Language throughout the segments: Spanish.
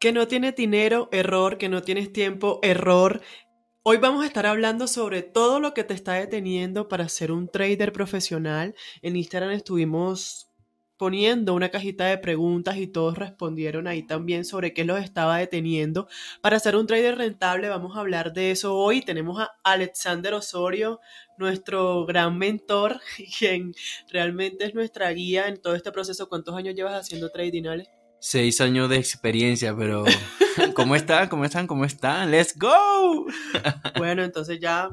Que no tienes dinero, error. Que no tienes tiempo, error. Hoy vamos a estar hablando sobre todo lo que te está deteniendo para ser un trader profesional. En Instagram estuvimos poniendo una cajita de preguntas y todos respondieron ahí también sobre qué los estaba deteniendo. Para ser un trader rentable vamos a hablar de eso hoy. Tenemos a Alexander Osorio, nuestro gran mentor, quien realmente es nuestra guía en todo este proceso. ¿Cuántos años llevas haciendo trading? Seis años de experiencia, pero ¿cómo están? ¿Cómo están? ¿Cómo están? ¡Let's go! bueno, entonces ya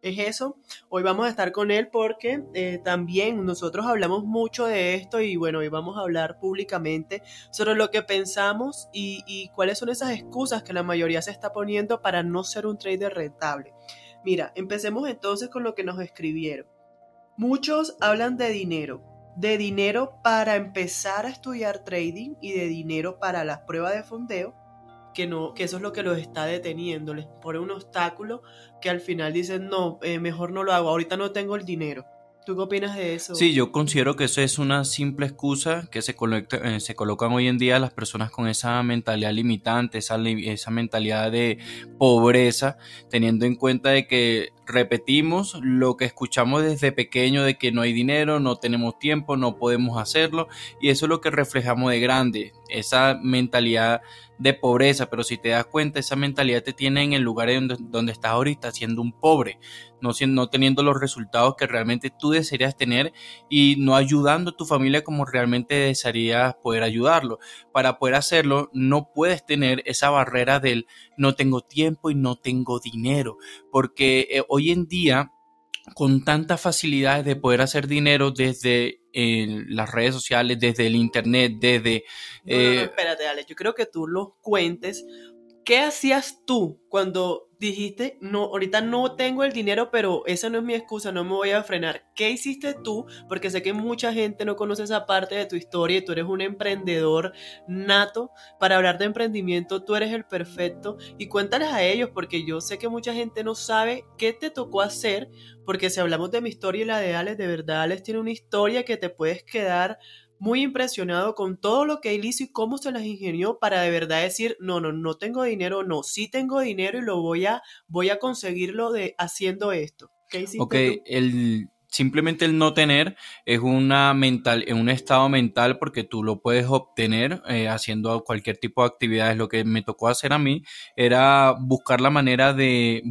es eso. Hoy vamos a estar con él porque eh, también nosotros hablamos mucho de esto y bueno, hoy vamos a hablar públicamente sobre lo que pensamos y, y cuáles son esas excusas que la mayoría se está poniendo para no ser un trader rentable. Mira, empecemos entonces con lo que nos escribieron. Muchos hablan de dinero, de dinero para empezar a estudiar trading y de dinero para las pruebas de fondeo que, no, que eso es lo que los está deteniendo, les pone un obstáculo que al final dicen, no, eh, mejor no lo hago, ahorita no tengo el dinero. ¿Tú qué opinas de eso? Sí, yo considero que eso es una simple excusa que se, eh, se colocan hoy en día las personas con esa mentalidad limitante, esa, esa mentalidad de pobreza, teniendo en cuenta de que repetimos lo que escuchamos desde pequeño de que no hay dinero, no tenemos tiempo, no podemos hacerlo y eso es lo que reflejamos de grande, esa mentalidad de pobreza, pero si te das cuenta, esa mentalidad te tiene en el lugar donde, donde estás ahorita, siendo un pobre, no, siendo, no teniendo los resultados que realmente tú desearías tener y no ayudando a tu familia como realmente desearías poder ayudarlo. Para poder hacerlo, no puedes tener esa barrera del no tengo tiempo y no tengo dinero, porque eh, hoy en día con tantas facilidades de poder hacer dinero desde eh, las redes sociales, desde el internet, desde... No, no, no, espérate, Ale, yo creo que tú lo cuentes. ¿Qué hacías tú cuando dijiste, no, ahorita no tengo el dinero, pero esa no es mi excusa, no me voy a frenar. ¿Qué hiciste tú? Porque sé que mucha gente no conoce esa parte de tu historia y tú eres un emprendedor nato. Para hablar de emprendimiento, tú eres el perfecto. Y cuéntales a ellos, porque yo sé que mucha gente no sabe qué te tocó hacer, porque si hablamos de mi historia y la de Alex, de verdad Alex tiene una historia que te puedes quedar muy impresionado con todo lo que él hizo y cómo se las ingenió para de verdad decir, no, no, no tengo dinero, no, sí tengo dinero y lo voy a, voy a conseguirlo de haciendo esto. ¿Qué hiciste ok, el, simplemente el no tener es una mental, un estado mental porque tú lo puedes obtener eh, haciendo cualquier tipo de actividades. Lo que me tocó hacer a mí era buscar la manera de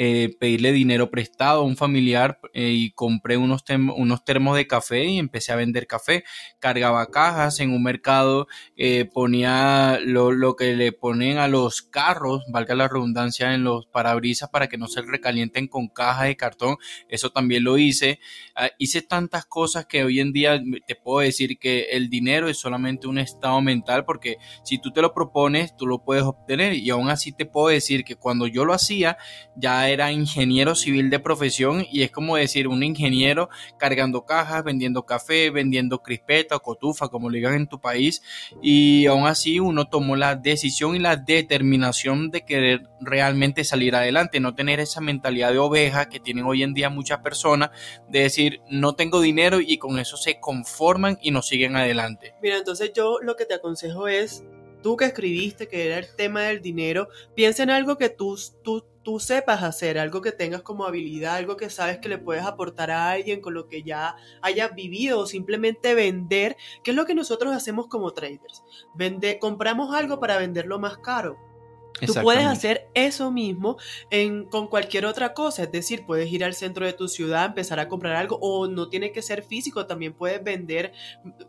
eh, pedirle dinero prestado a un familiar eh, y compré unos, unos termos de café y empecé a vender café. Cargaba cajas en un mercado, eh, ponía lo, lo, que le ponen a los carros, valga la redundancia, en los parabrisas para que no se recalienten con cajas de cartón. Eso también lo hice. Ah, hice tantas cosas que hoy en día te puedo decir que el dinero es solamente un estado mental porque si tú te lo propones, tú lo puedes obtener y aún así te puedo decir que cuando yo lo hacía, ya era ingeniero civil de profesión y es como decir un ingeniero cargando cajas, vendiendo café, vendiendo crispeta o cotufa, como le digan en tu país. Y aún así uno tomó la decisión y la determinación de querer realmente salir adelante, no tener esa mentalidad de oveja que tienen hoy en día muchas personas, de decir no tengo dinero y con eso se conforman y no siguen adelante. Mira, entonces yo lo que te aconsejo es tú que escribiste que era el tema del dinero, piensa en algo que tú, tú, tú sepas hacer, algo que tengas como habilidad, algo que sabes que le puedes aportar a alguien con lo que ya hayas vivido o simplemente vender, que es lo que nosotros hacemos como traders. Vende, compramos algo para venderlo más caro Tú puedes hacer eso mismo en, con cualquier otra cosa, es decir, puedes ir al centro de tu ciudad, empezar a comprar algo, o no tiene que ser físico, también puedes vender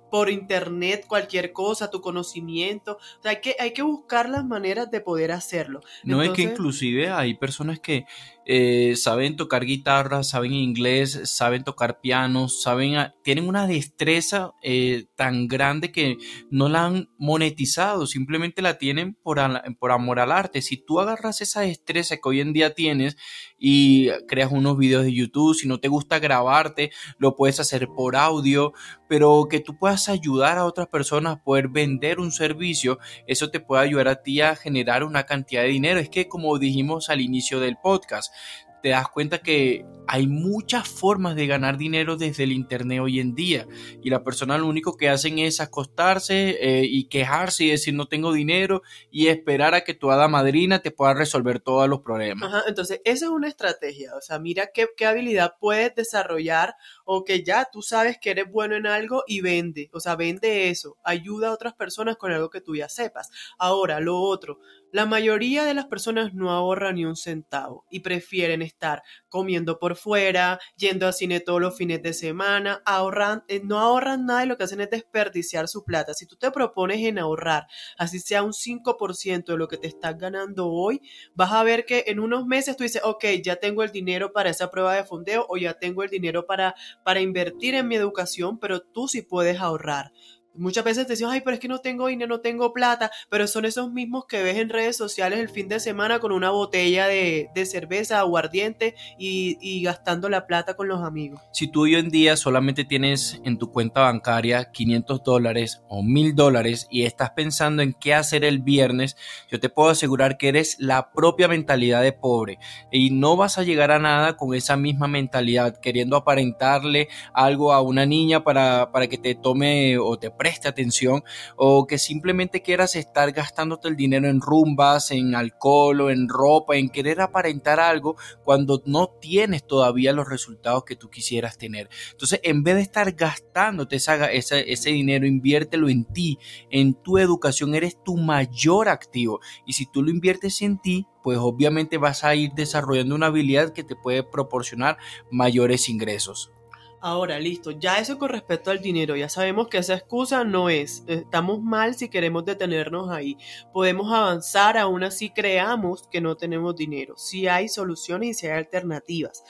por internet cualquier cosa, tu conocimiento. O sea, hay que, hay que buscar las maneras de poder hacerlo. No es que inclusive hay personas que eh, saben tocar guitarra, saben inglés, saben tocar piano, saben, tienen una destreza eh, tan grande que no la han monetizado, simplemente la tienen por, por amor al arte. Si tú agarras esa destreza que hoy en día tienes y creas unos videos de YouTube, si no te gusta grabarte, lo puedes hacer por audio, pero que tú puedas ayudar a otras personas a poder vender un servicio, eso te puede ayudar a ti a generar una cantidad de dinero. Es que como dijimos al inicio del podcast, te das cuenta que hay muchas formas de ganar dinero desde el Internet hoy en día. Y la persona lo único que hacen es acostarse eh, y quejarse y decir no tengo dinero y esperar a que tu hada madrina te pueda resolver todos los problemas. Entonces, esa es una estrategia. O sea, mira qué, qué habilidad puedes desarrollar o que ya tú sabes que eres bueno en algo y vende. O sea, vende eso. Ayuda a otras personas con algo que tú ya sepas. Ahora, lo otro. La mayoría de las personas no ahorran ni un centavo y prefieren estar comiendo por fuera, yendo al cine todos los fines de semana, ahorran, eh, no ahorran nada y lo que hacen es desperdiciar su plata. Si tú te propones en ahorrar, así sea un 5% de lo que te estás ganando hoy, vas a ver que en unos meses tú dices, ok, ya tengo el dinero para esa prueba de fondeo o ya tengo el dinero para, para invertir en mi educación, pero tú sí puedes ahorrar. Muchas veces decimos, ay, pero es que no tengo dinero, no tengo plata, pero son esos mismos que ves en redes sociales el fin de semana con una botella de, de cerveza, aguardiente y, y, gastando la plata con los amigos. Si tú hoy en día solamente tienes en tu cuenta bancaria 500 dólares o 1000 dólares y estás pensando en qué hacer el viernes, yo te puedo asegurar que eres la propia mentalidad de pobre y no vas a llegar a nada con esa misma mentalidad, queriendo aparentarle algo a una niña para, para que te tome o te preste atención o que simplemente quieras estar gastándote el dinero en rumbas, en alcohol o en ropa, en querer aparentar algo cuando no tienes todavía los resultados que tú quisieras tener. Entonces, en vez de estar gastándote esa, ese, ese dinero, inviértelo en ti, en tu educación, eres tu mayor activo. Y si tú lo inviertes en ti, pues obviamente vas a ir desarrollando una habilidad que te puede proporcionar mayores ingresos. Ahora, listo, ya eso con respecto al dinero, ya sabemos que esa excusa no es, estamos mal si queremos detenernos ahí, podemos avanzar aún así creamos que no tenemos dinero, si hay soluciones y si hay alternativas.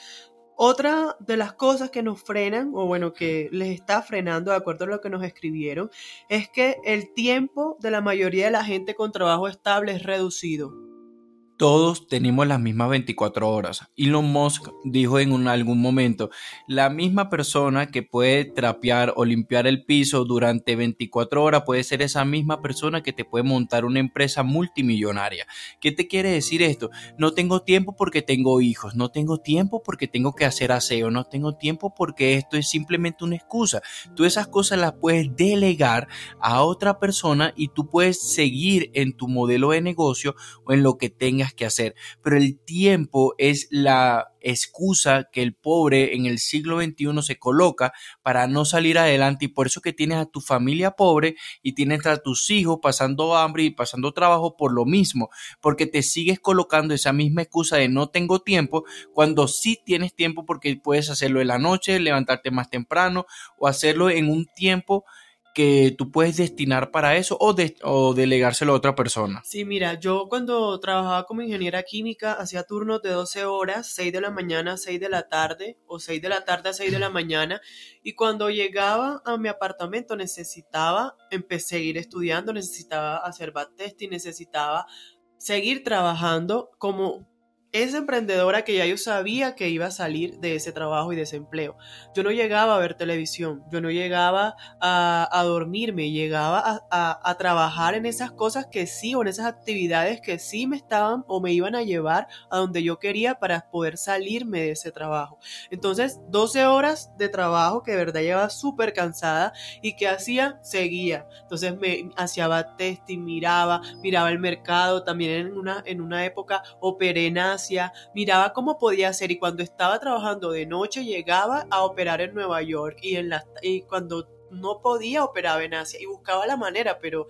Otra de las cosas que nos frenan, o bueno, que les está frenando de acuerdo a lo que nos escribieron, es que el tiempo de la mayoría de la gente con trabajo estable es reducido todos tenemos las mismas 24 horas. Elon Musk dijo en algún momento, la misma persona que puede trapear o limpiar el piso durante 24 horas puede ser esa misma persona que te puede montar una empresa multimillonaria. ¿Qué te quiere decir esto? No tengo tiempo porque tengo hijos, no tengo tiempo porque tengo que hacer aseo, no tengo tiempo porque esto es simplemente una excusa. Tú esas cosas las puedes delegar a otra persona y tú puedes seguir en tu modelo de negocio o en lo que tengas que hacer, pero el tiempo es la excusa que el pobre en el siglo XXI se coloca para no salir adelante y por eso que tienes a tu familia pobre y tienes a tus hijos pasando hambre y pasando trabajo por lo mismo, porque te sigues colocando esa misma excusa de no tengo tiempo cuando sí tienes tiempo porque puedes hacerlo en la noche, levantarte más temprano o hacerlo en un tiempo que tú puedes destinar para eso o, o delegárselo a otra persona. Sí, mira, yo cuando trabajaba como ingeniera química hacía turnos de 12 horas, 6 de la mañana a 6 de la tarde o 6 de la tarde a 6 de la mañana y cuando llegaba a mi apartamento necesitaba empecé a seguir estudiando, necesitaba hacer y necesitaba seguir trabajando como esa emprendedora que ya yo sabía que iba a salir de ese trabajo y de ese empleo. Yo no llegaba a ver televisión, yo no llegaba a, a dormirme, llegaba a, a, trabajar en esas cosas que sí o en esas actividades que sí me estaban o me iban a llevar a donde yo quería para poder salirme de ese trabajo. Entonces, 12 horas de trabajo que de verdad llevaba súper cansada y que hacía, seguía. Entonces me hacía testing, miraba, miraba el mercado, también en una, en una época operé miraba cómo podía hacer y cuando estaba trabajando de noche llegaba a operar en Nueva York y, en la, y cuando no podía operaba en Asia y buscaba la manera, pero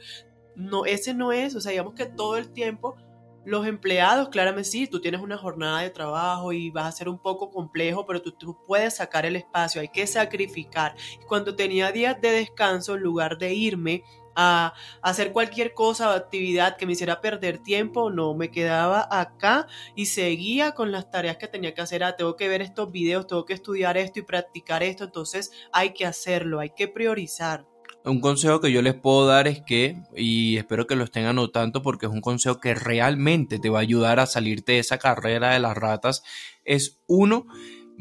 no, ese no es, o sea, digamos que todo el tiempo los empleados, claramente sí, tú tienes una jornada de trabajo y vas a ser un poco complejo, pero tú, tú, puedes sacar el espacio, hay que sacrificar. Cuando tenía días de descanso, en lugar de irme a hacer cualquier cosa o actividad que me hiciera perder tiempo, no, me quedaba acá y seguía con las tareas que tenía que hacer. Ah, tengo que ver estos videos, tengo que estudiar esto y practicar esto, entonces hay que hacerlo, hay que priorizar. Un consejo que yo les puedo dar es que, y espero que lo estén anotando porque es un consejo que realmente te va a ayudar a salirte de esa carrera de las ratas, es uno,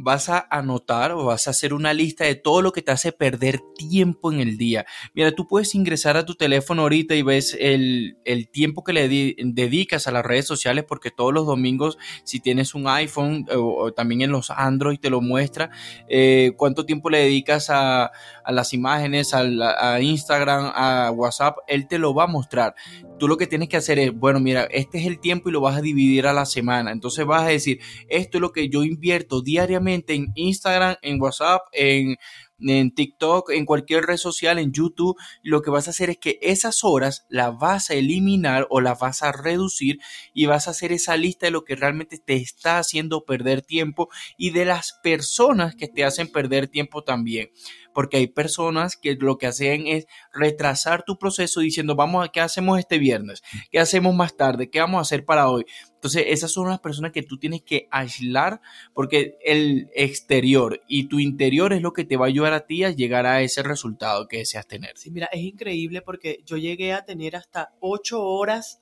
vas a anotar o vas a hacer una lista de todo lo que te hace perder tiempo en el día. Mira, tú puedes ingresar a tu teléfono ahorita y ves el, tiempo que le dedicas a las redes sociales porque todos los domingos, si tienes un iPhone o, también en los Android te lo muestra, eh, cuánto tiempo le dedicas a, las imágenes, a, a Instagram, a WhatsApp, él te lo va a mostrar. Tú lo que tienes que hacer es, bueno, mira, este es el tiempo y lo vas a dividir a la semana. Entonces vas a decir, esto es lo que yo invierto diariamente en Instagram, en WhatsApp, en en TikTok, en cualquier red social, en YouTube, lo que vas a hacer es que esas horas las vas a eliminar o las vas a reducir y vas a hacer esa lista de lo que realmente te está haciendo perder tiempo y de las personas que te hacen perder tiempo también porque hay personas que lo que hacen es retrasar tu proceso diciendo, vamos a, ¿qué hacemos este viernes? ¿Qué hacemos más tarde? ¿Qué vamos a hacer para hoy? Entonces, esas son las personas que tú tienes que aislar porque el exterior y tu interior es lo que te va a ayudar a ti a llegar a ese resultado que deseas tener. Sí, mira, es increíble porque yo llegué a tener hasta ocho horas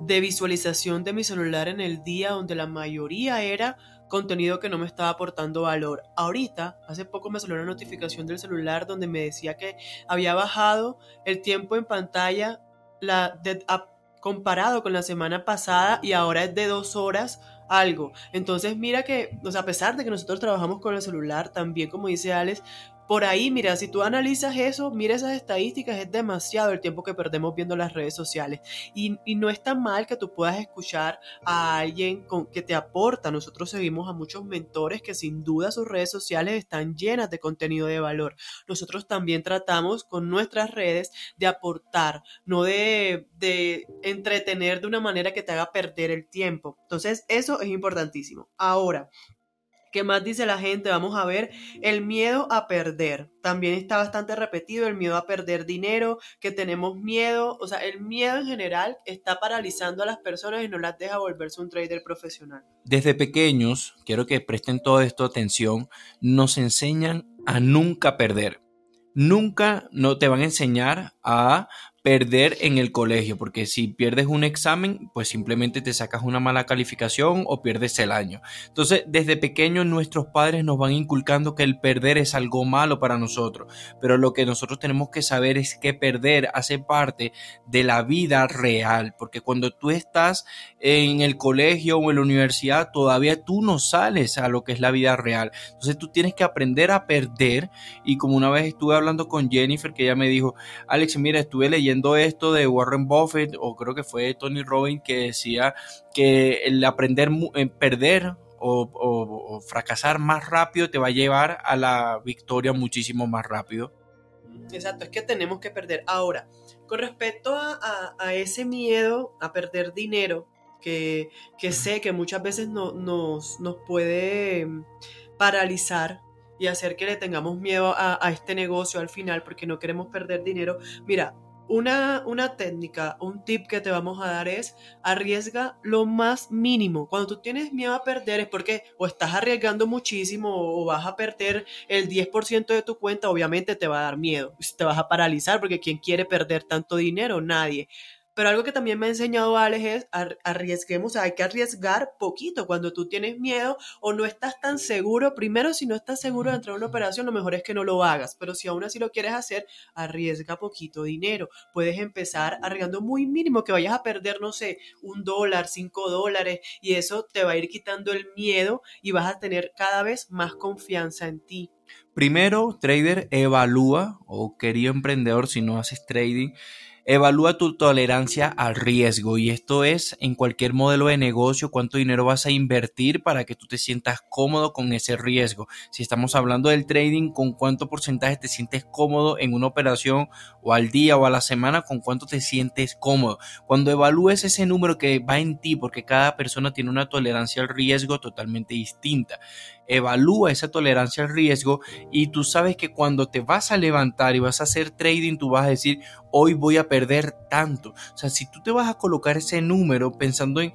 de visualización de mi celular en el día donde la mayoría era contenido que no me estaba aportando valor. Ahorita, hace poco me salió una notificación del celular donde me decía que había bajado el tiempo en pantalla la comparado con la semana pasada y ahora es de dos horas algo. Entonces mira que, o sea, a pesar de que nosotros trabajamos con el celular, también como dice Alex, por ahí, mira, si tú analizas eso, mira esas estadísticas, es demasiado el tiempo que perdemos viendo las redes sociales. Y, no es tan mal que tú puedas escuchar a alguien con, que te aporta. Nosotros seguimos a muchos mentores que sin duda sus redes sociales están llenas de contenido de valor. Nosotros también tratamos con nuestras redes de aportar, no de, de entretener de una manera que te haga perder el tiempo. Entonces, eso es importantísimo. Ahora, ¿Qué más dice la gente? Vamos a ver el miedo a perder. También está bastante repetido el miedo a perder dinero, que tenemos miedo, o sea, el miedo en general está paralizando a las personas y no las deja volverse un trader profesional. Desde pequeños, quiero que presten todo esto atención, nos enseñan a nunca perder. Nunca no te van a enseñar a perder en el colegio, porque si pierdes un examen, pues simplemente te sacas una mala calificación o pierdes el año. Entonces, desde pequeños nuestros padres nos van inculcando que el perder es algo malo para nosotros, pero lo que nosotros tenemos que saber es que perder hace parte de la vida real, porque cuando tú estás en el colegio o en la universidad, todavía tú no sales a lo que es la vida real. Entonces, tú tienes que aprender a perder y como una vez estuve hablando con Jennifer, que ella me dijo, Alex, mira, estuve leyendo esto de Warren Buffett o creo que fue Tony Robbins que decía que el aprender en perder o, fracasar más rápido te va a llevar a la victoria muchísimo más rápido. Exacto, es que tenemos que perder. Ahora, con respecto a, ese miedo a perder dinero, que, sé que muchas veces nos, nos puede paralizar y hacer que le tengamos miedo a, este negocio al final porque no queremos perder dinero. Mira, una, una, técnica, un tip que te vamos a dar es arriesga lo más mínimo. Cuando tú tienes miedo a perder es porque o estás arriesgando muchísimo o vas a perder el 10% de tu cuenta, obviamente te va a dar miedo, te vas a paralizar porque ¿quién quiere perder tanto dinero? Nadie. Pero algo que también me ha enseñado Alex es arriesguemos, hay que arriesgar poquito cuando tú tienes miedo o no estás tan seguro. Primero, si no estás seguro de entrar a una operación, lo mejor es que no lo hagas. Pero si aún así lo quieres hacer, arriesga poquito dinero. Puedes empezar arriesgando muy mínimo, que vayas a perder, no sé, un dólar, cinco dólares, y eso te va a ir quitando el miedo y vas a tener cada vez más confianza en ti. Primero, trader, evalúa o querido emprendedor, si no haces trading, Evalúa tu tolerancia al riesgo y esto es en cualquier modelo de negocio cuánto dinero vas a invertir para que tú te sientas cómodo con ese riesgo. Si estamos hablando del trading, con cuánto porcentaje te sientes cómodo en una operación o al día o a la semana, con cuánto te sientes cómodo. Cuando evalúes ese número que va en ti, porque cada persona tiene una tolerancia al riesgo totalmente distinta evalúa esa tolerancia al riesgo y tú sabes que cuando te vas a levantar y vas a hacer trading, tú vas a decir, hoy voy a perder tanto. O sea, si tú te vas a colocar ese número pensando en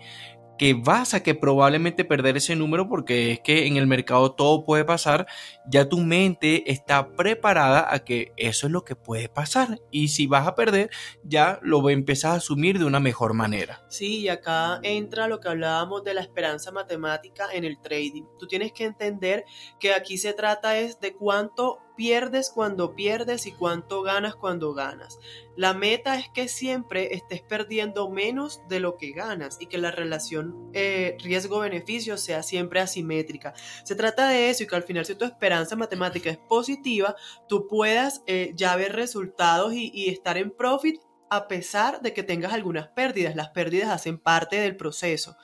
que vas a que probablemente perder ese número porque es que en el mercado todo puede pasar, ya tu mente está preparada a que eso es lo que puede pasar y si vas a perder ya lo empiezas a asumir de una mejor manera. Sí, y acá entra lo que hablábamos de la esperanza matemática en el trading. Tú tienes que entender que aquí se trata es de cuánto pierdes cuando pierdes y cuánto ganas cuando ganas. La meta es que siempre estés perdiendo menos de lo que ganas y que la relación eh, riesgo-beneficio sea siempre asimétrica. Se trata de eso y que al final si tu esperanza matemática es positiva, tú puedas eh, ya ver resultados y, y estar en profit a pesar de que tengas algunas pérdidas. Las pérdidas hacen parte del proceso.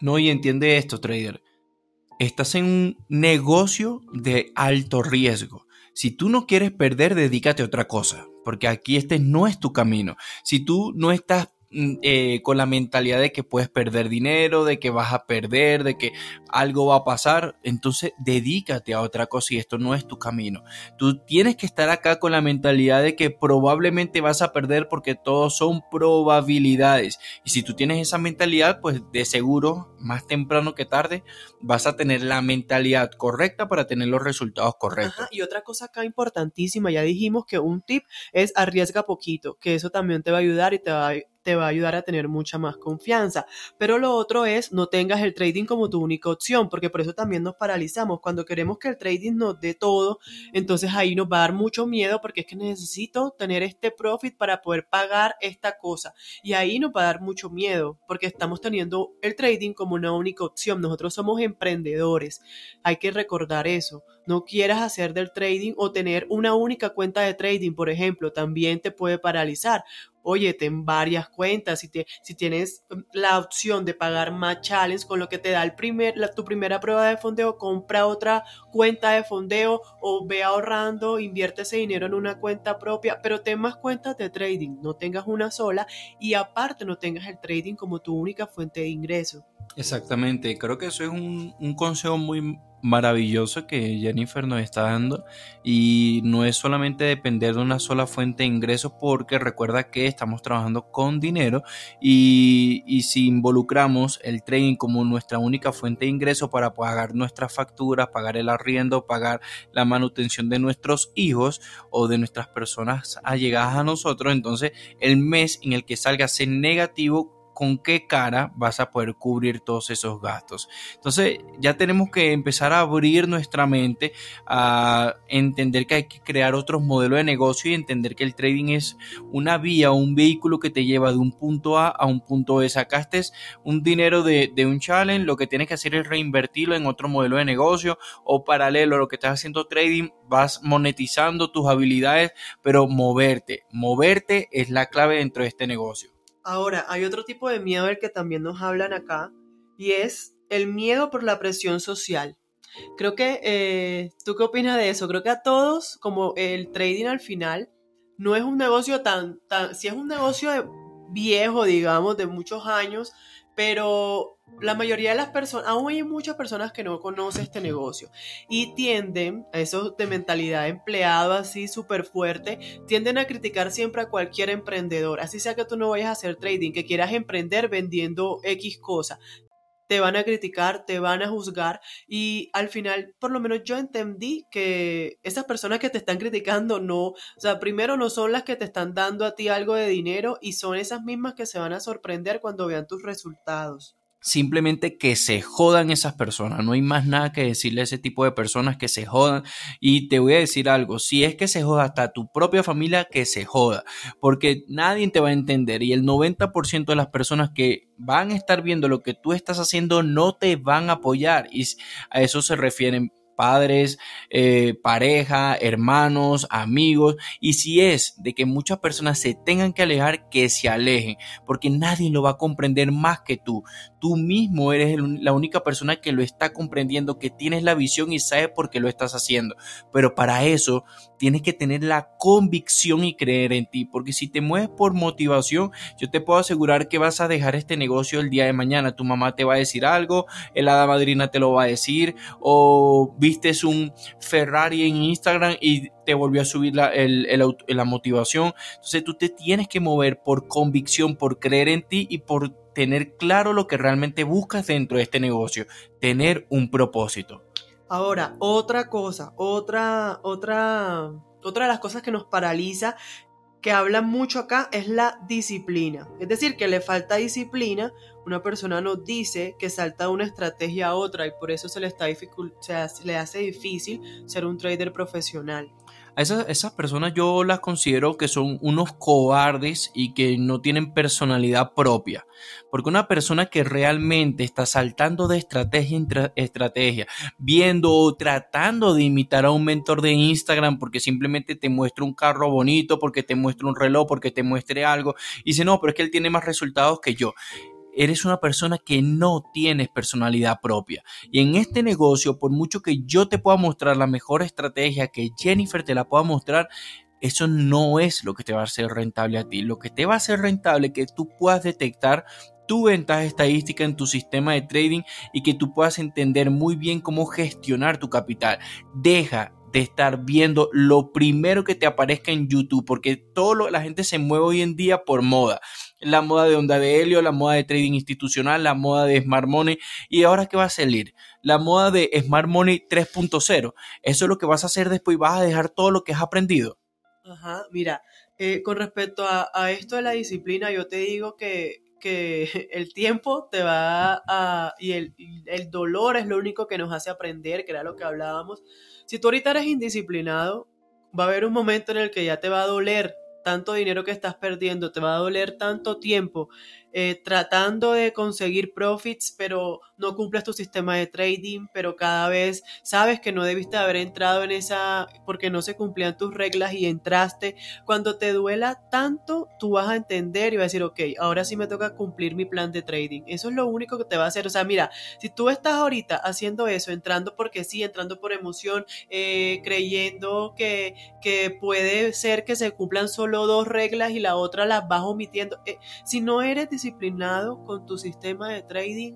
No, y entiende esto, trader. Estás en un negocio de alto riesgo. Si tú no quieres perder, dedícate a otra cosa, porque aquí este no es tu camino. Si tú no estás eh, con la mentalidad de que puedes perder dinero, de que vas a perder, de que algo va a pasar, entonces dedícate a otra cosa y esto no es tu camino. Tú tienes que estar acá con la mentalidad de que probablemente vas a perder porque todos son probabilidades. Y si tú tienes esa mentalidad, pues de seguro, más temprano que tarde, vas a tener la mentalidad correcta para tener los resultados correctos. y otra cosa acá importantísima, ya dijimos que un tip es arriesga poquito, que eso también te va a ayudar y te va a te va a ayudar a tener mucha más confianza. Pero lo otro es no tengas el trading como tu única opción, porque por eso también nos paralizamos. Cuando queremos que el trading nos dé todo, entonces ahí nos va a dar mucho miedo porque es que necesito tener este profit para poder pagar esta cosa. Y ahí nos va a dar mucho miedo porque estamos teniendo el trading como una única opción. Nosotros somos emprendedores. Hay que recordar eso. No quieras hacer del trading o tener una única cuenta de trading, por ejemplo, también te puede paralizar oye, ten varias cuentas, si, te, si tienes mm, la opción de pagar más challenge con lo que te da el primer, tu primera prueba de fondeo, compra otra cuenta de fondeo o ve ahorrando, invierte ese dinero en una cuenta propia, pero ten más cuentas de trading, no tengas una sola y aparte no tengas el trading como tu única fuente de ingreso. Exactamente, creo que eso es un, un consejo muy maravilloso que Jennifer nos está dando. Y no es solamente depender de una sola fuente de ingresos porque recuerda que estamos trabajando con dinero y, y, si involucramos el trading como nuestra única fuente de ingresos para pagar nuestras facturas, pagar el arriendo, pagar la manutención de nuestros hijos o de nuestras personas allegadas a nosotros, entonces el mes en el que salga ser negativo con qué cara vas a poder cubrir todos esos gastos. Entonces ya tenemos que empezar a abrir nuestra mente a entender que hay que crear otros modelos de negocio y entender que el trading es una vía, un vehículo que te lleva de un punto A a un punto B. Sacaste un dinero de, un challenge, lo que tienes que hacer es reinvertirlo en otro modelo de negocio o paralelo a lo que estás haciendo trading, vas monetizando tus habilidades, pero moverte, moverte es la clave dentro de este negocio. Ahora, hay otro tipo de miedo del que también nos hablan acá y es el miedo por la presión social. Creo que, eh, ¿tú qué opinas de eso? Creo que a todos, como el trading al final, no es un negocio tan, tan, si es un negocio viejo, digamos, de muchos años, pero la mayoría de las personas, aún hay muchas personas que no conocen este negocio y tienden, a eso de mentalidad empleado así súper fuerte, tienden a criticar siempre a cualquier emprendedor, así sea que tú no vayas a hacer trading, que quieras emprender vendiendo X cosa, te van a criticar, te van a juzgar y al final, por lo menos yo entendí que esas personas que te están criticando no, o sea, primero no son las que te están dando a ti algo de dinero y son esas mismas que se van a sorprender cuando vean tus resultados simplemente que se jodan esas personas. No hay más nada que decirle a ese tipo de personas que se jodan. Y te voy a decir algo, si es que se joda hasta tu propia familia, que se joda, porque nadie te va a entender y el 90% de las personas que van a estar viendo lo que tú estás haciendo no te van a apoyar. Y a eso se refieren padres, eh, pareja, hermanos, amigos. Y si es de que muchas personas se tengan que alejar, que se alejen, porque nadie lo va a comprender más que tú. Tú mismo eres la única persona que lo está comprendiendo, que tienes la visión y sabes por qué lo estás haciendo. Pero para eso tienes que tener la convicción y creer en ti, porque si te mueves por motivación, yo te puedo asegurar que vas a dejar este negocio el día de mañana. Tu mamá te va a decir algo, el hada madrina te lo va a decir, o viste un Ferrari en Instagram y te volvió a subir la, la motivación. Entonces tú te tienes que mover por convicción, por creer en ti y por tener claro lo que realmente buscas dentro de este negocio, tener un propósito. Ahora, otra cosa, otra, otra, otra de las cosas que nos paraliza, que habla mucho acá, es la disciplina. Es decir, que le falta disciplina. Una persona nos dice que salta de una estrategia a otra y por eso se le, está se le hace difícil ser un trader profesional esas, personas yo las considero que son unos cobardes y que no tienen personalidad propia. Porque una persona que realmente está saltando de estrategia en estrategia, viendo o tratando de imitar a un mentor de Instagram porque simplemente te muestra un carro bonito, porque te muestra un reloj, porque te muestre algo, y dice, no, pero es que él tiene más resultados que yo eres una persona que no tienes personalidad propia. Y en este negocio, por mucho que yo te pueda mostrar la mejor estrategia, que Jennifer te la pueda mostrar, eso no es lo que te va a hacer rentable a ti. Lo que te va a hacer rentable es que tú puedas detectar tu ventaja estadística en tu sistema de trading y que tú puedas entender muy bien cómo gestionar tu capital. Deja de estar viendo lo primero que te aparezca en YouTube, porque todo la gente se mueve hoy en día por moda. La moda de onda de helio, la moda de trading institucional, la moda de Smart Money. ¿Y ahora qué va a salir? La moda de Smart Money 3.0. Eso es lo que vas a hacer después y vas a dejar todo lo que has aprendido. Ajá, mira, eh, con respecto a, esto de la disciplina, yo te digo que, que el tiempo te va a... y el, el dolor es lo único que nos hace aprender, que era lo que hablábamos si tú ahorita eres indisciplinado, va a haber un momento en el que ya te va a doler tanto dinero que estás perdiendo, te va a doler tanto tiempo eh, tratando de conseguir profits, pero no cumples tu sistema de trading, pero cada vez sabes que no debiste haber entrado en esa porque no se cumplían tus reglas y entraste. Cuando te duela tanto, tú vas a entender y vas a decir, ok, ahora sí me toca cumplir mi plan de trading. Eso es lo único que te va a hacer. O sea, mira, si tú estás ahorita haciendo eso, entrando porque sí, entrando por emoción, eh, creyendo que, que puede ser que se cumplan solo dos reglas y la otra las vas omitiendo, eh, si no eres disciplinado con tu sistema de trading,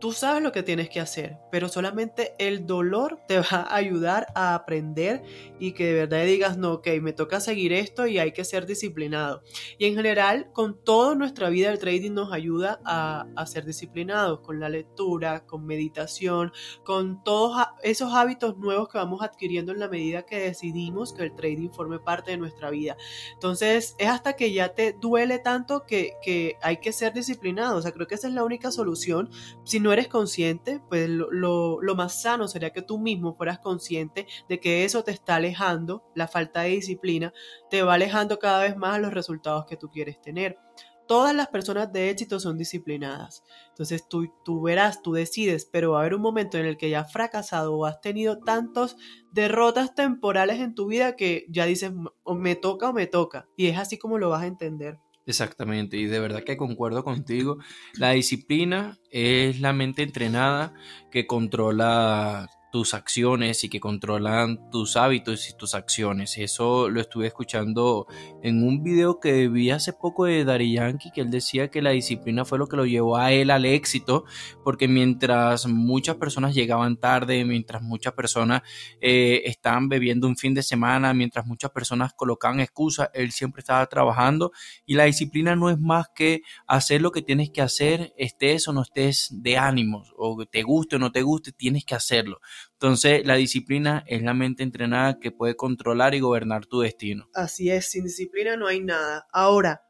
tú sabes lo que tienes que hacer, pero solamente el dolor te va a ayudar a aprender y que de verdad digas, no, ok, me toca seguir esto y hay que ser disciplinado. Y en general, con toda nuestra vida el trading nos ayuda a, ser disciplinados, con la lectura, con meditación, con todos esos hábitos nuevos que vamos adquiriendo en la medida que decidimos que el trading forme parte de nuestra vida. Entonces, es hasta que ya te duele tanto que, hay que ser disciplinado. O sea, creo que esa es la única solución. Si eres consciente, pues lo, más sano sería que tú mismo fueras consciente de que eso te está alejando, la falta de disciplina, te va alejando cada vez más a los resultados que tú quieres tener. Todas las personas de éxito son disciplinadas. Entonces tú, tú verás, tú decides, pero va a haber un momento en el que ya has fracasado o has tenido tantas derrotas temporales en tu vida que ya dices, o me toca o me toca. Y es así como lo vas a entender. Exactamente, y de verdad que concuerdo contigo. La disciplina es la mente entrenada que controla tus acciones y que controlan tus hábitos y tus acciones. Eso lo estuve escuchando en un video que vi hace poco de Dari Yankee, que él decía que la disciplina fue lo que lo llevó a él al éxito, porque mientras muchas personas llegaban tarde, mientras muchas personas eh, estaban bebiendo un fin de semana, mientras muchas personas colocaban excusas, él siempre estaba trabajando y la disciplina no es más que hacer lo que tienes que hacer, estés o no estés de ánimos, o te guste o no te guste, tienes que hacerlo. Entonces, la disciplina es la mente entrenada que puede controlar y gobernar tu destino. Así es, sin disciplina no hay nada. Ahora,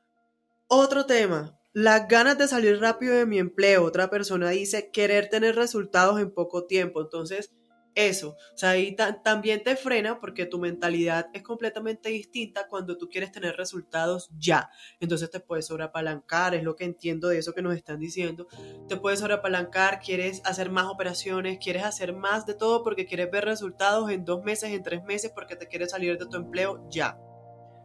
otro tema, las ganas de salir rápido de mi empleo. Otra persona dice querer tener resultados en poco tiempo. Entonces, eso. O sea, ahí también te frena porque tu mentalidad es completamente distinta cuando tú quieres tener resultados ya. Entonces te puedes sobreapalancar, es lo que entiendo de eso que nos están diciendo. Te puedes sobreapalancar, quieres hacer más operaciones, quieres hacer más de todo porque quieres ver resultados en dos meses, en tres meses, porque te quieres salir de tu empleo ya.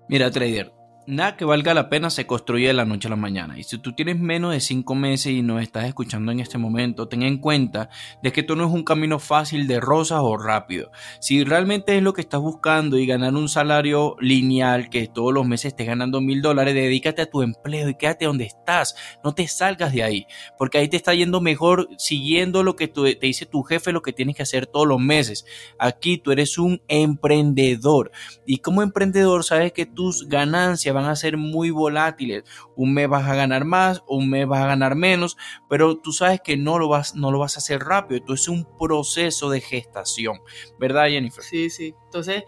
Mira, trader, Nada que valga la pena se construye de la noche a la mañana. Y si tú tienes menos de 5 meses y nos estás escuchando en este momento, ten en cuenta de que esto no es un camino fácil de rosas o rápido. Si realmente es lo que estás buscando y ganar un salario lineal que todos los meses estés ganando mil dólares, dedícate a tu empleo y quédate donde estás. No te salgas de ahí, porque ahí te está yendo mejor siguiendo lo que te dice tu jefe, lo que tienes que hacer todos los meses. Aquí tú eres un emprendedor y como emprendedor sabes que tus ganancias van a ser muy volátiles. Un mes vas a ganar más, un mes vas a ganar menos, pero tú sabes que no lo vas, no lo vas a hacer rápido. Esto es un proceso de gestación, ¿verdad, Jennifer? Sí, sí. Entonces,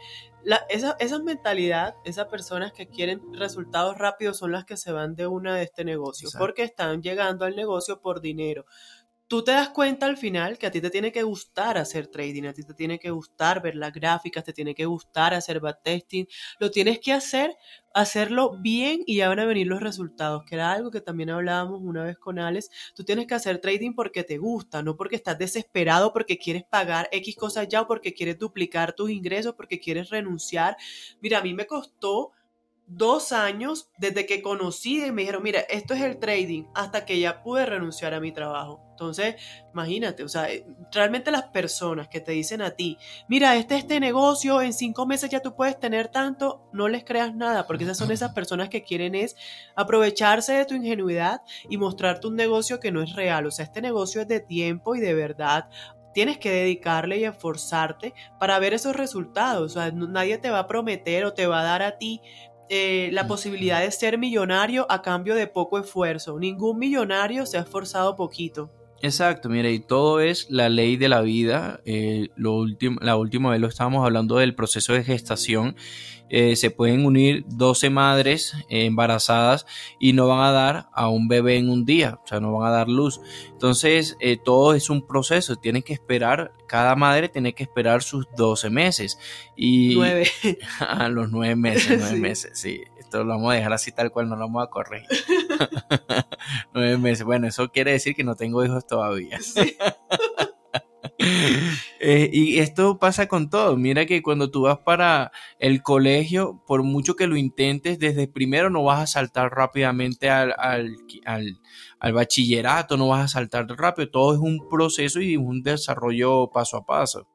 esa, esa, mentalidad, esas personas que quieren resultados rápidos son las que se van de una de este negocio, porque están llegando al negocio por dinero tú te das cuenta al final que a ti te tiene que gustar hacer trading, a ti te tiene que gustar ver las gráficas, te tiene que gustar hacer backtesting, lo tienes que hacer, hacerlo bien y ya van a venir los resultados, que era algo que también hablábamos una vez con Alex, tú tienes que hacer trading porque te gusta, no porque estás desesperado, porque quieres pagar X cosas ya o porque quieres duplicar tus ingresos, porque quieres renunciar. Mira, a mí me costó dos años desde que conocí y me dijeron, mira, esto es el trading, hasta que ya pude renunciar a mi trabajo. Entonces, imagínate, o sea, eh, realmente las personas que te dicen a ti, mira, este este negocio, en cinco meses ya tú puedes tener tanto, no les creas nada, porque esas son esas personas que quieren es aprovecharse de tu ingenuidad y mostrarte un negocio que no es real. O sea, este negocio es de tiempo y de verdad tienes que dedicarle y esforzarte para ver esos resultados. O sea, nadie te va a prometer o te va a dar a ti eh, la posibilidad de ser millonario a cambio de poco esfuerzo. Ningún millonario se ha esforzado poquito. Exacto, mire, y todo es la ley de la vida. Eh, lo la última vez lo estábamos hablando del proceso de gestación. Eh, se pueden unir 12 madres embarazadas y no van a dar a un bebé en un día, o sea, no van a dar luz. Entonces, todo es un proceso, tienen que esperar, cada madre tiene que esperar sus 12 meses. Y nueve. a los nueve meses, nueve meses, sí lo vamos a dejar así tal cual, no lo vamos a corregir. Nueve meses. Bueno, eso quiere decir que no tengo hijos todavía. Eh, y esto pasa con todo. Mira que cuando tú vas para el colegio, por mucho que lo intentes, desde primero no vas a saltar rápidamente al, al, al, bachillerato, no vas a saltar rápido. Todo es un proceso y un desarrollo paso a paso.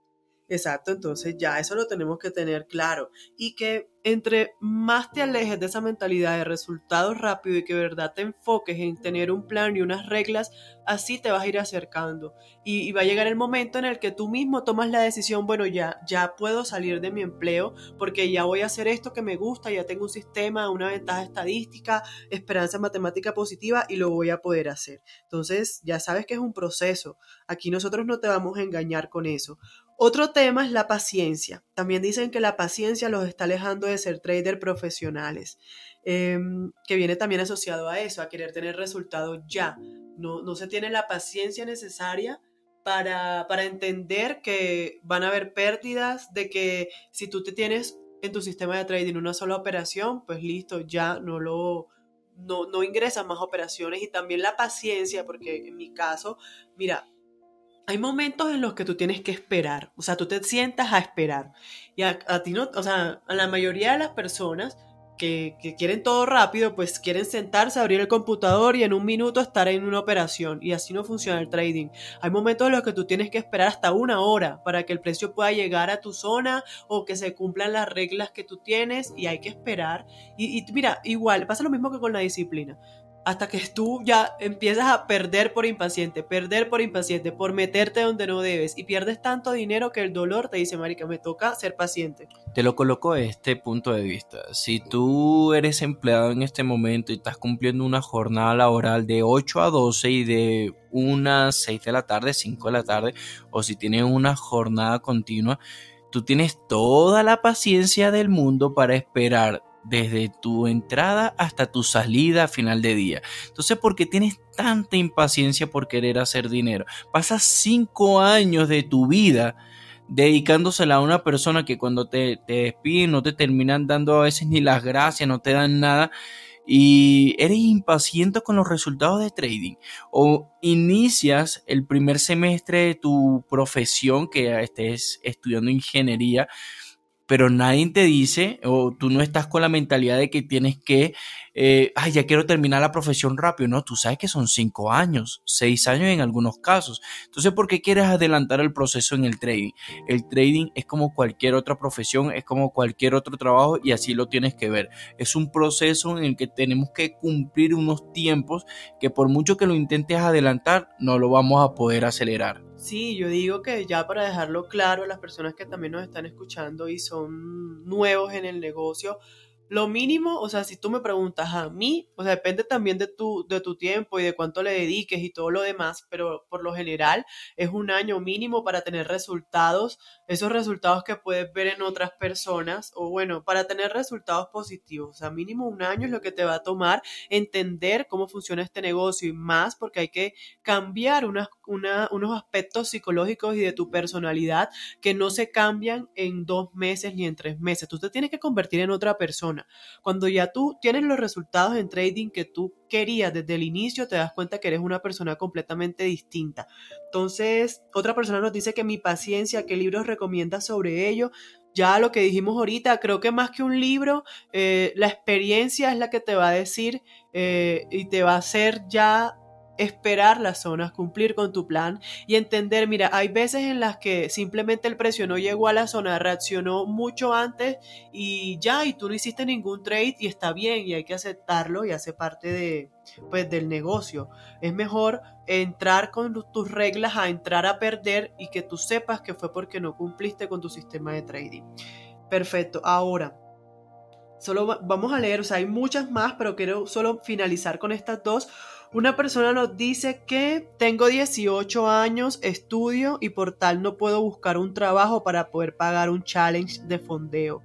Exacto, entonces ya eso lo tenemos que tener claro. Y que entre más te alejes de esa mentalidad de resultados rápidos y que verdad te enfoques en tener un plan y unas reglas, así te vas a ir acercando. Y, va a llegar el momento en el que tú mismo tomas la decisión, bueno, ya, ya puedo salir de mi empleo porque ya voy a hacer esto que me gusta, ya tengo un sistema, una ventaja estadística, esperanza matemática positiva y lo voy a poder hacer. Entonces, ya sabes que es un proceso. Aquí nosotros no te vamos a engañar con eso. Otro tema es la paciencia. También dicen que la paciencia los está alejando de ser trader profesionales, em, que viene también asociado a eso, a querer tener resultados ya. No, no se tiene la paciencia necesaria para, para, entender que van a haber pérdidas, de que si tú te tienes en tu sistema de trading una sola operación, pues listo, ya no lo... No, no ingresan más operaciones y también la paciencia, porque en mi caso, mira, hay momentos en los que tú tienes que esperar, o sea, tú te sientas a esperar. Y a, ti no, o sea, a la mayoría de las personas que, quieren todo rápido, pues quieren sentarse, abrir el computador y en un minuto estar en una operación. Y así no funciona el trading. Hay momentos en los que tú tienes que esperar hasta una hora para que el precio pueda llegar a tu zona o que se cumplan las reglas que tú tienes y hay que esperar. Y mira, igual, pasa lo mismo que con la disciplina hasta que tú ya empiezas a perder por impaciente, perder por impaciente, por meterte donde no debes y pierdes tanto dinero que el dolor te dice, marica, me toca ser paciente. Te lo coloco de este punto de vista. Si tú eres empleado en este momento y estás cumpliendo una jornada laboral de 8 a 12 y de unas 6 de la tarde, 5 de la tarde, o si tienes una jornada continua, tú tienes toda la paciencia del mundo para esperar desde tu entrada hasta tu salida a final de día. Entonces, ¿por qué tienes tanta impaciencia por querer hacer dinero? Pasas cinco años de tu vida dedicándosela a una persona que cuando te, te despiden no te terminan dando a veces ni las gracias, no te dan nada y eres impaciente con los resultados de trading o inicias el primer semestre de tu profesión que estés estudiando ingeniería pero nadie te dice, o tú no estás con la mentalidad de que tienes que, eh, ay, ya quiero terminar la profesión rápido. No, tú sabes que son cinco años, seis años en algunos casos. Entonces, ¿por qué quieres adelantar el proceso en el trading? El trading es como cualquier otra profesión, es como cualquier otro trabajo y así lo tienes que ver. Es un proceso en el que tenemos que cumplir unos tiempos que por mucho que lo intentes adelantar, no lo vamos a poder acelerar. Sí, yo digo que ya para dejarlo claro, las personas que también nos están escuchando y son nuevos en el negocio, lo mínimo, o sea, si tú me preguntas a mí, o sea, depende también de tu, de tu tiempo y de cuánto le dediques y todo lo demás, pero por lo general es un año mínimo para tener resultados, esos resultados que puedes ver en otras personas, o bueno, para tener resultados positivos, o sea, mínimo un año es lo que te va a tomar entender cómo funciona este negocio y más porque hay que cambiar unas, unos aspectos psicológicos y de tu personalidad que no se cambian en dos meses ni en tres meses, tú te tienes que convertir en otra persona cuando ya tú tienes los resultados en trading que tú querías desde el inicio, te das cuenta que eres una persona completamente distinta. Entonces, otra persona nos dice que mi paciencia, ¿qué libros recomienda sobre ello? Ya lo que dijimos ahorita, creo que más que un libro, eh, la experiencia es la que te va a decir eh, y te va a hacer ya esperar las zonas, cumplir con tu plan y entender, mira, hay veces en las que simplemente el precio no llegó a la zona, reaccionó mucho antes y ya, y tú no hiciste ningún trade y está bien y hay que aceptarlo y hace parte de, pues, del negocio. Es mejor entrar con tus reglas a entrar a perder y que tú sepas que fue porque no cumpliste con tu sistema de trading. Perfecto, ahora solo vamos a leer, o sea, hay muchas más, pero quiero solo finalizar con estas dos una persona nos dice que tengo 18 años, estudio y por tal no puedo buscar un trabajo para poder pagar un challenge de fondeo.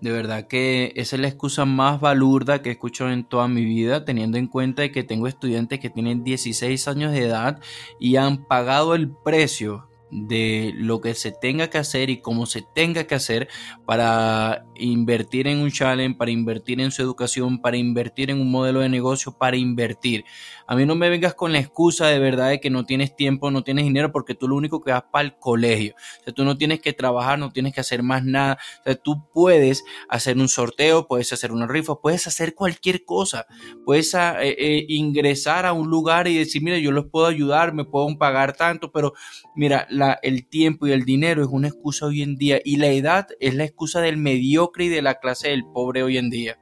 De verdad que esa es la excusa más balurda que he escuchado en toda mi vida, teniendo en cuenta que tengo estudiantes que tienen 16 años de edad y han pagado el precio de lo que se tenga que hacer y cómo se tenga que hacer para invertir en un challenge, para invertir en su educación, para invertir en un modelo de negocio, para invertir. A mí no me vengas con la excusa de verdad de que no tienes tiempo, no tienes dinero, porque tú lo único que vas para el colegio. O sea, tú no tienes que trabajar, no tienes que hacer más nada. O sea, tú puedes hacer un sorteo, puedes hacer una rifa, puedes hacer cualquier cosa. Puedes ah, eh, eh, ingresar a un lugar y decir, mira, yo los puedo ayudar, me puedo pagar tanto, pero mira, el tiempo y el dinero es una excusa hoy en día y la edad es la excusa del mediocre y de la clase del pobre hoy en día.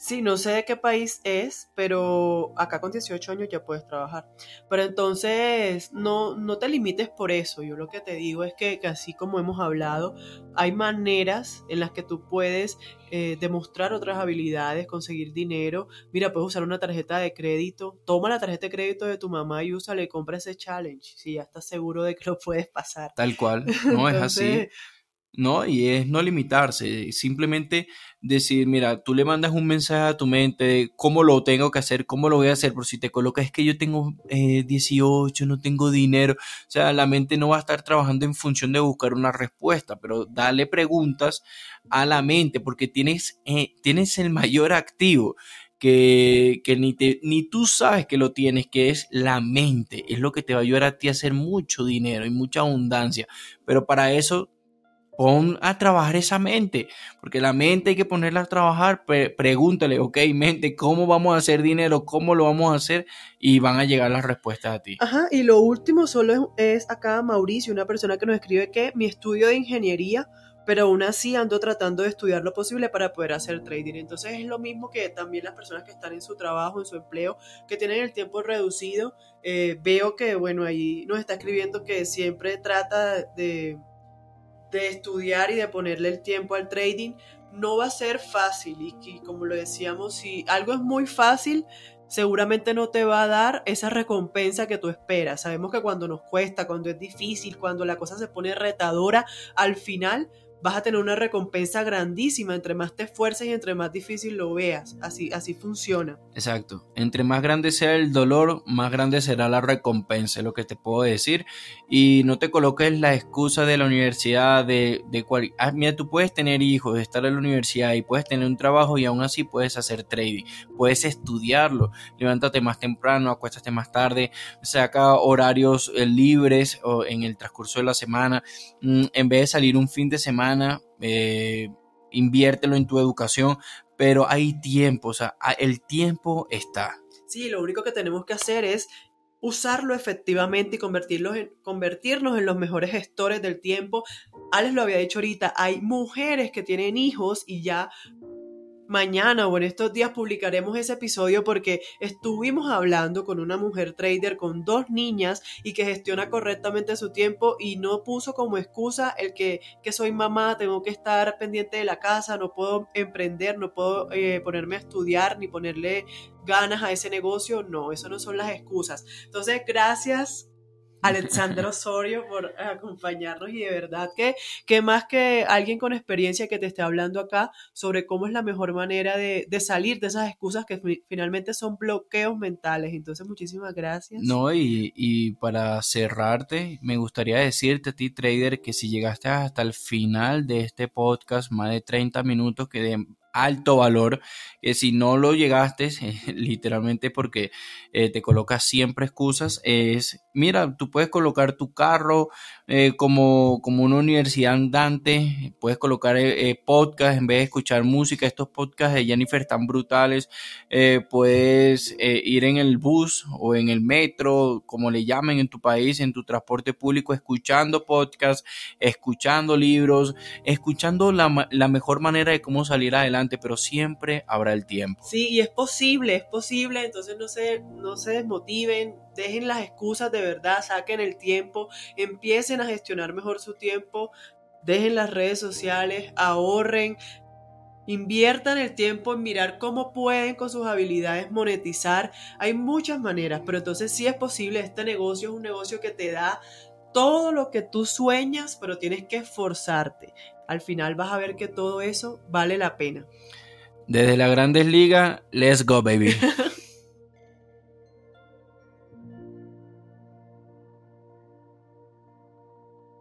Sí, no sé de qué país es, pero acá con 18 años ya puedes trabajar. Pero entonces no, no te limites por eso. Yo lo que te digo es que, así como hemos hablado, hay maneras en las que tú puedes eh, demostrar otras habilidades, conseguir dinero. Mira, puedes usar una tarjeta de crédito. Toma la tarjeta de crédito de tu mamá y úsale y compra ese challenge. Si ya estás seguro de que lo puedes pasar. Tal cual, no es así. ¿No? Y es no limitarse, simplemente decir, mira, tú le mandas un mensaje a tu mente, cómo lo tengo que hacer, cómo lo voy a hacer, por si te colocas es que yo tengo 18, eh, no tengo dinero, o sea, la mente no va a estar trabajando en función de buscar una respuesta, pero dale preguntas a la mente, porque tienes, eh, tienes el mayor activo. Que, que ni, te, ni tú sabes que lo tienes, que es la mente, es lo que te va a ayudar a ti a hacer mucho dinero y mucha abundancia, pero para eso pon a trabajar esa mente, porque la mente hay que ponerla a trabajar, pregúntale, ok, mente, ¿cómo vamos a hacer dinero? ¿Cómo lo vamos a hacer? Y van a llegar las respuestas a ti. Ajá, y lo último solo es, acá Mauricio, una persona que nos escribe que mi estudio de ingeniería pero aún así ando tratando de estudiar lo posible para poder hacer trading. Entonces es lo mismo que también las personas que están en su trabajo, en su empleo, que tienen el tiempo reducido. Eh, veo que, bueno, ahí nos está escribiendo que siempre trata de, de estudiar y de ponerle el tiempo al trading, no va a ser fácil. Y, como lo decíamos, si algo es muy fácil, seguramente no te va a dar esa recompensa que tú esperas. Sabemos que cuando nos cuesta, cuando es difícil, cuando la cosa se pone retadora, al final vas a tener una recompensa grandísima entre más te esfuerces y entre más difícil lo veas. Así, así funciona. Exacto. Entre más grande sea el dolor, más grande será la recompensa, lo que te puedo decir. Y no te coloques la excusa de la universidad, de, de cual... Ah, mira, tú puedes tener hijos, estar en la universidad y puedes tener un trabajo y aún así puedes hacer trading. Puedes estudiarlo. Levántate más temprano, acuéstate más tarde, saca horarios eh, libres o en el transcurso de la semana. Mm, en vez de salir un fin de semana, eh, inviértelo en tu educación, pero hay tiempo, o sea, el tiempo está. Sí, lo único que tenemos que hacer es usarlo efectivamente y convertirlos en, convertirnos en los mejores gestores del tiempo. Alex lo había dicho ahorita, hay mujeres que tienen hijos y ya mañana o en estos días publicaremos ese episodio porque estuvimos hablando con una mujer trader con dos niñas y que gestiona correctamente su tiempo y no puso como excusa el que, que soy mamá, tengo que estar pendiente de la casa, no puedo emprender, no puedo eh, ponerme a estudiar ni ponerle ganas a ese negocio. No, eso no son las excusas. Entonces, gracias Alexandra Osorio por acompañarnos y de verdad que, que más que alguien con experiencia que te esté hablando acá sobre cómo es la mejor manera de, salir de esas excusas que finalmente son bloqueos mentales. Entonces, muchísimas gracias. No, y, y para cerrarte, me gustaría decirte a ti, trader, que si llegaste hasta el final de este podcast, más de 30 minutos, que de alto valor, que si no lo llegaste, literalmente porque eh, te colocas siempre excusas, es, mira, tú puedes colocar tu carro eh, como, como una universidad andante, puedes colocar eh, podcast en vez de escuchar música, estos podcasts de Jennifer están brutales, puedes ir en el bus o en el metro, como le llamen en tu país, en tu transporte público, escuchando podcasts, escuchando libros, escuchando la, la mejor manera de cómo salir adelante pero siempre habrá el tiempo. Sí, y es posible, es posible, entonces no se, no se desmotiven, dejen las excusas de verdad, saquen el tiempo, empiecen a gestionar mejor su tiempo, dejen las redes sociales, ahorren, Inviertan el tiempo en mirar cómo pueden con sus habilidades monetizar. Hay muchas maneras, pero entonces sí es posible. Este negocio es un negocio que te da todo lo que tú sueñas, pero tienes que esforzarte al final vas a ver que todo eso vale la pena. Desde la Grandes Ligas, let's go, baby.